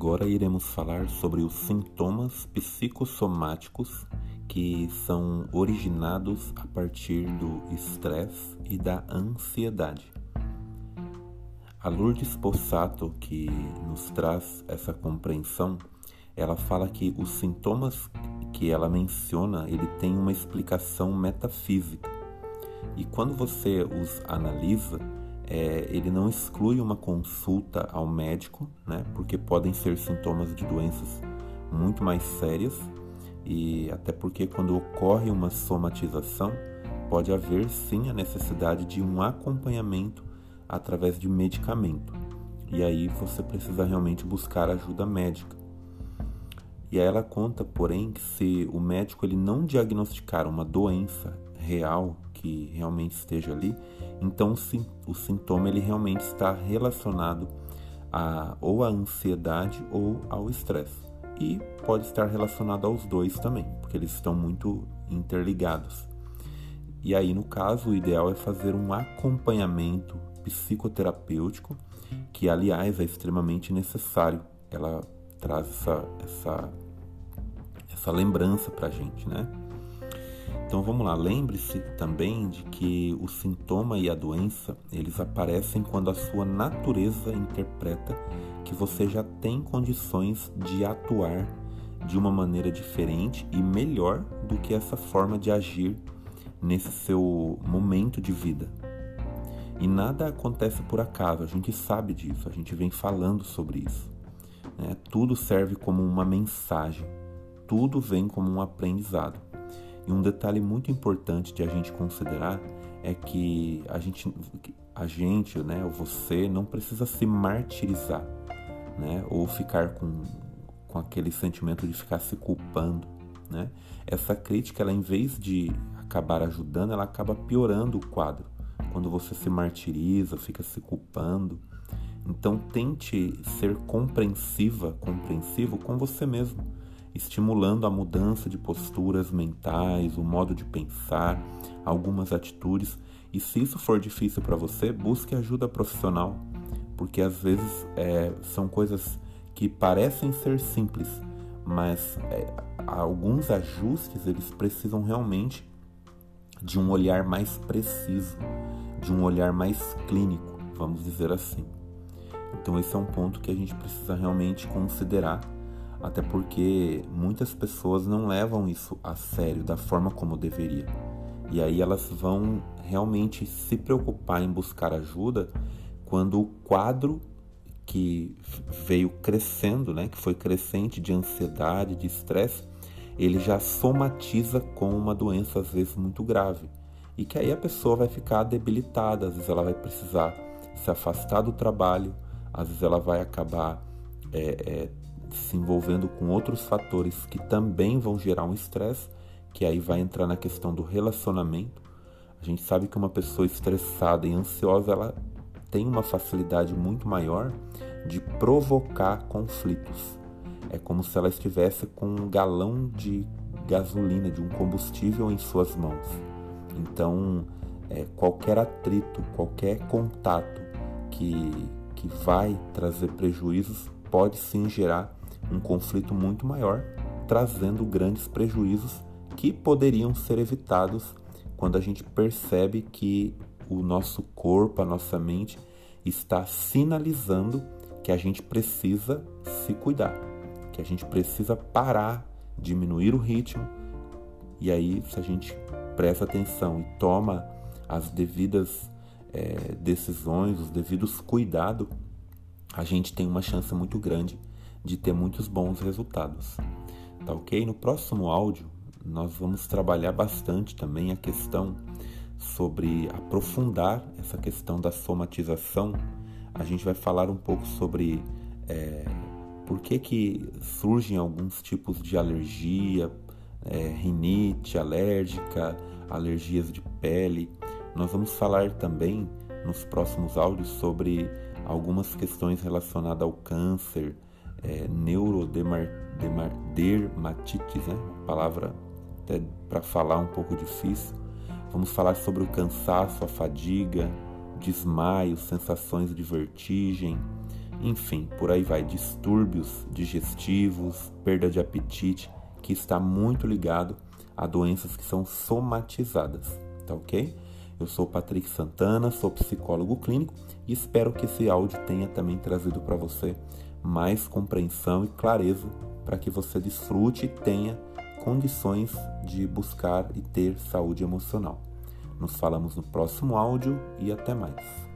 Agora iremos falar sobre os sintomas psicossomáticos que são originados a partir do estresse e da ansiedade. A Lourdes Possato, que nos traz essa compreensão, ela fala que os sintomas que ela menciona, ele tem uma explicação metafísica. E quando você os analisa, é, ele não exclui uma consulta ao médico, né? Porque podem ser sintomas de doenças muito mais sérias e até porque quando ocorre uma somatização, pode haver sim a necessidade de um acompanhamento através de medicamento. E aí você precisa realmente buscar ajuda médica. E aí ela conta, porém, que se o médico ele não diagnosticar uma doença real que realmente esteja ali, então sim, o sintoma ele realmente está relacionado a ou à ansiedade ou ao estresse. E pode estar relacionado aos dois também, porque eles estão muito interligados. E aí, no caso, o ideal é fazer um acompanhamento psicoterapêutico, que aliás é extremamente necessário. Ela traz essa, essa, essa lembrança para a gente, né? Então vamos lá, lembre-se também de que o sintoma e a doença, eles aparecem quando a sua natureza interpreta que você já tem condições de atuar de uma maneira diferente e melhor do que essa forma de agir nesse seu momento de vida. E nada acontece por acaso, a gente sabe disso, a gente vem falando sobre isso. Né? Tudo serve como uma mensagem, tudo vem como um aprendizado. E um detalhe muito importante de a gente considerar é que a gente, a gente, né, você, não precisa se martirizar, né, ou ficar com, com aquele sentimento de ficar se culpando, né. Essa crítica, ela, em vez de acabar ajudando, ela acaba piorando o quadro. Quando você se martiriza, fica se culpando. Então tente ser compreensiva, compreensivo com você mesmo estimulando a mudança de posturas mentais, o modo de pensar, algumas atitudes. E se isso for difícil para você, busque ajuda profissional, porque às vezes é, são coisas que parecem ser simples, mas é, alguns ajustes eles precisam realmente de um olhar mais preciso, de um olhar mais clínico, vamos dizer assim. Então esse é um ponto que a gente precisa realmente considerar até porque muitas pessoas não levam isso a sério da forma como deveria. E aí elas vão realmente se preocupar em buscar ajuda quando o quadro que veio crescendo, né, que foi crescente de ansiedade, de estresse, ele já somatiza com uma doença às vezes muito grave. E que aí a pessoa vai ficar debilitada, às vezes ela vai precisar se afastar do trabalho, às vezes ela vai acabar é, é, se envolvendo com outros fatores que também vão gerar um estresse, que aí vai entrar na questão do relacionamento. A gente sabe que uma pessoa estressada e ansiosa, ela tem uma facilidade muito maior de provocar conflitos. É como se ela estivesse com um galão de gasolina, de um combustível em suas mãos. Então, é, qualquer atrito, qualquer contato que, que vai trazer prejuízos pode sim gerar um conflito muito maior, trazendo grandes prejuízos que poderiam ser evitados quando a gente percebe que o nosso corpo, a nossa mente está sinalizando que a gente precisa se cuidar, que a gente precisa parar, diminuir o ritmo. E aí, se a gente presta atenção e toma as devidas é, decisões, os devidos cuidados, a gente tem uma chance muito grande de ter muitos bons resultados. Tá ok? No próximo áudio, nós vamos trabalhar bastante também a questão sobre aprofundar essa questão da somatização. A gente vai falar um pouco sobre é, por que, que surgem alguns tipos de alergia, é, rinite alérgica, alergias de pele. Nós vamos falar também nos próximos áudios sobre algumas questões relacionadas ao câncer, é, neurodermatites, né? palavra até para falar um pouco difícil. Vamos falar sobre o cansaço, a fadiga, desmaio, sensações de vertigem, enfim, por aí vai, distúrbios digestivos, perda de apetite, que está muito ligado a doenças que são somatizadas, tá ok? Eu sou Patrick Santana, sou psicólogo clínico e espero que esse áudio tenha também trazido para você mais compreensão e clareza para que você desfrute e tenha condições de buscar e ter saúde emocional. Nos falamos no próximo áudio e até mais.